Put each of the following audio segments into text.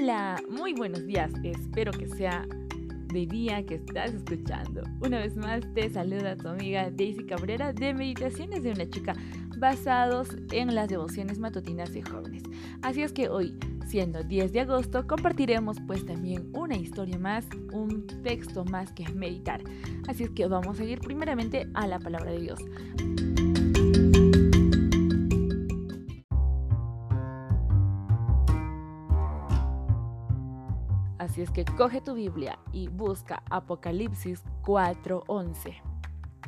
Hola, muy buenos días. Espero que sea de día que estás escuchando. Una vez más te saluda tu amiga Daisy Cabrera de Meditaciones de una chica basados en las devociones matutinas de jóvenes. Así es que hoy, siendo 10 de agosto, compartiremos pues también una historia más, un texto más que meditar. Así es que vamos a ir primeramente a la palabra de Dios. Es que coge tu Biblia y busca Apocalipsis 4:11.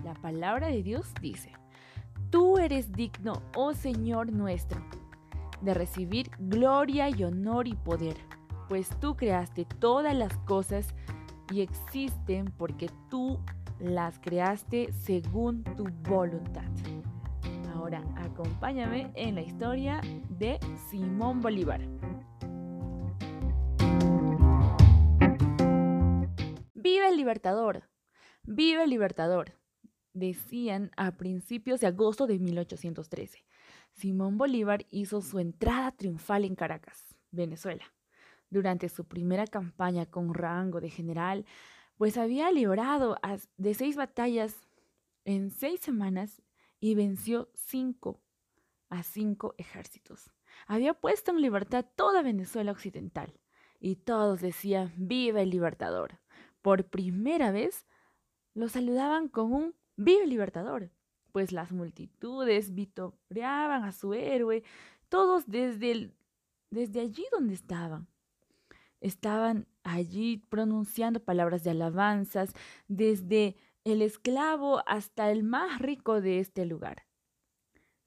La palabra de Dios dice, Tú eres digno, oh Señor nuestro, de recibir gloria y honor y poder, pues tú creaste todas las cosas y existen porque tú las creaste según tu voluntad. Ahora acompáñame en la historia de Simón Bolívar. Libertador! ¡Vive el Libertador! Decían a principios de agosto de 1813. Simón Bolívar hizo su entrada triunfal en Caracas, Venezuela, durante su primera campaña con rango de general, pues había librado de seis batallas en seis semanas y venció cinco a cinco ejércitos. Había puesto en libertad toda Venezuela occidental y todos decían, viva el libertador por primera vez lo saludaban con un vive libertador, pues las multitudes vitoreaban a su héroe, todos desde, desde allí donde estaban. Estaban allí pronunciando palabras de alabanzas, desde el esclavo hasta el más rico de este lugar.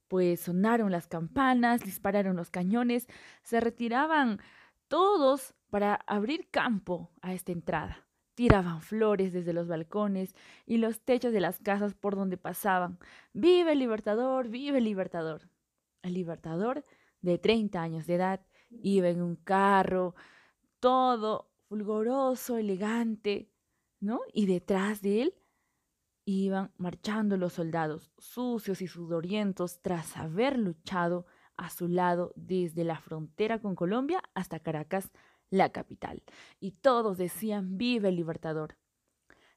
Pues sonaron las campanas, dispararon los cañones, se retiraban todos para abrir campo a esta entrada. Tiraban flores desde los balcones y los techos de las casas por donde pasaban. ¡Vive el Libertador! ¡Vive el Libertador! El Libertador, de 30 años de edad, iba en un carro, todo fulgoroso, elegante, ¿no? Y detrás de él iban marchando los soldados, sucios y sudorientos, tras haber luchado a su lado desde la frontera con Colombia hasta Caracas, la capital, y todos decían vive el libertador.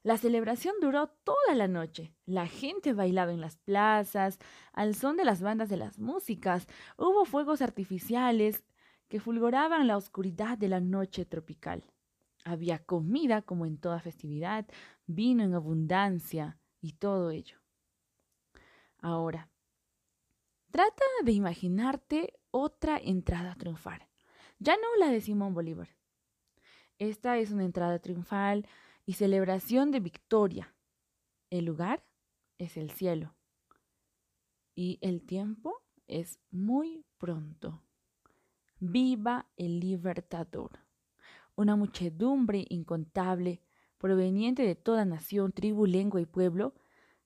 La celebración duró toda la noche. La gente bailaba en las plazas, al son de las bandas de las músicas. Hubo fuegos artificiales que fulgoraban la oscuridad de la noche tropical. Había comida como en toda festividad, vino en abundancia y todo ello. Ahora, trata de imaginarte otra entrada triunfal. Ya no la de Simón Bolívar. Esta es una entrada triunfal y celebración de victoria. El lugar es el cielo. Y el tiempo es muy pronto. Viva el libertador. Una muchedumbre incontable, proveniente de toda nación, tribu, lengua y pueblo,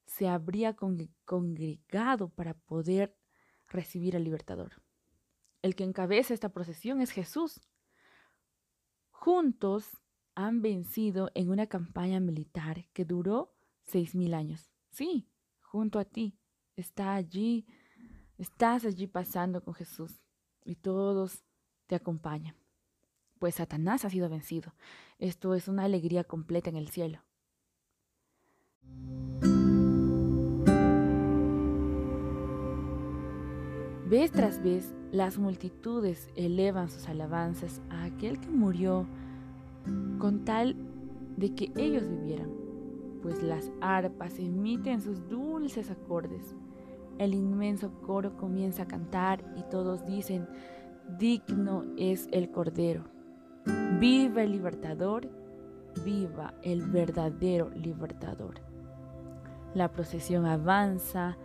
se habría congregado para poder recibir al libertador. El que encabeza esta procesión es Jesús. Juntos han vencido en una campaña militar que duró seis mil años. Sí, junto a ti. Está allí, estás allí pasando con Jesús y todos te acompañan. Pues Satanás ha sido vencido. Esto es una alegría completa en el cielo. Vez tras vez, las multitudes elevan sus alabanzas a aquel que murió con tal de que ellos vivieran, pues las arpas emiten sus dulces acordes. El inmenso coro comienza a cantar y todos dicen, digno es el Cordero. Viva el libertador, viva el verdadero libertador. La procesión avanza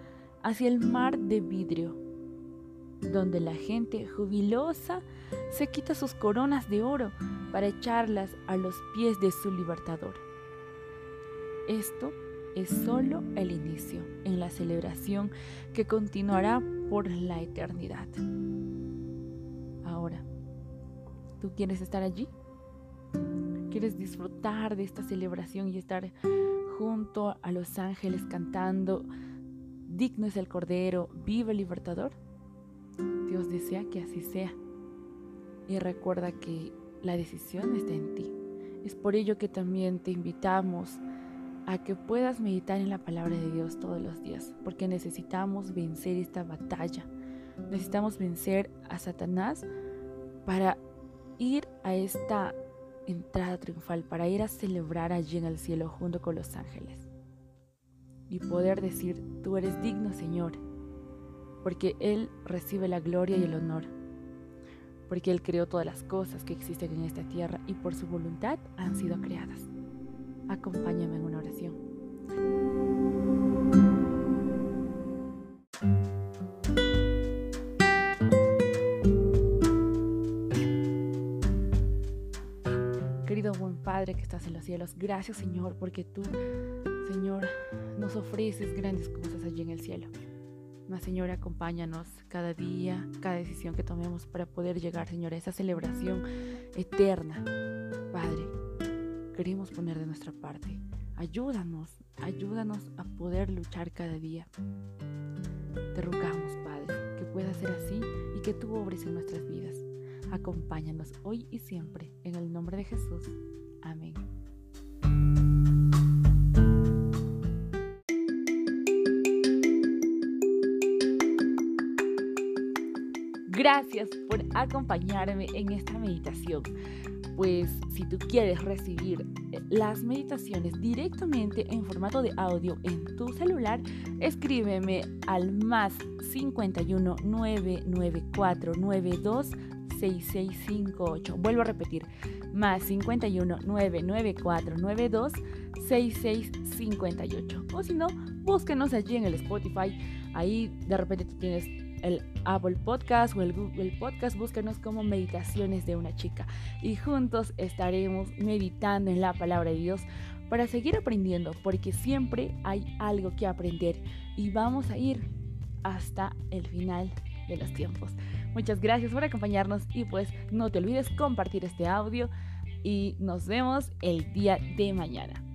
hacia el mar de vidrio donde la gente jubilosa se quita sus coronas de oro para echarlas a los pies de su libertador. Esto es solo el inicio en la celebración que continuará por la eternidad. Ahora, ¿tú quieres estar allí? ¿Quieres disfrutar de esta celebración y estar junto a los ángeles cantando, digno es el Cordero, vive el Libertador? Dios desea que así sea. Y recuerda que la decisión está en ti. Es por ello que también te invitamos a que puedas meditar en la palabra de Dios todos los días, porque necesitamos vencer esta batalla. Necesitamos vencer a Satanás para ir a esta entrada triunfal, para ir a celebrar allí en el cielo junto con los ángeles. Y poder decir, tú eres digno, Señor, porque Él recibe la gloria y el honor, porque Él creó todas las cosas que existen en esta tierra y por su voluntad han sido creadas. Acompáñame en una oración. Querido buen Padre que estás en los cielos, gracias Señor porque tú, Señor, nos ofreces grandes cosas allí en el cielo. Mas Señor, acompáñanos cada día, cada decisión que tomemos para poder llegar, Señor, a esa celebración eterna. Padre, queremos poner de nuestra parte. Ayúdanos, ayúdanos a poder luchar cada día. Te rogamos, Padre, que pueda ser así y que tú obres en nuestras vidas. Acompáñanos hoy y siempre, en el nombre de Jesús. Amén. Gracias por acompañarme en esta meditación pues si tú quieres recibir eh, las meditaciones directamente en formato de audio en tu celular, escríbeme al más 51 994 92 6658. Vuelvo a repetir, más 51 994 92 6658. O si no, búsquenos allí en el Spotify. Ahí de repente tú tienes el Apple Podcast o el Google Podcast, búscanos como Meditaciones de una chica y juntos estaremos meditando en la palabra de Dios para seguir aprendiendo, porque siempre hay algo que aprender y vamos a ir hasta el final de los tiempos. Muchas gracias por acompañarnos y pues no te olvides compartir este audio y nos vemos el día de mañana.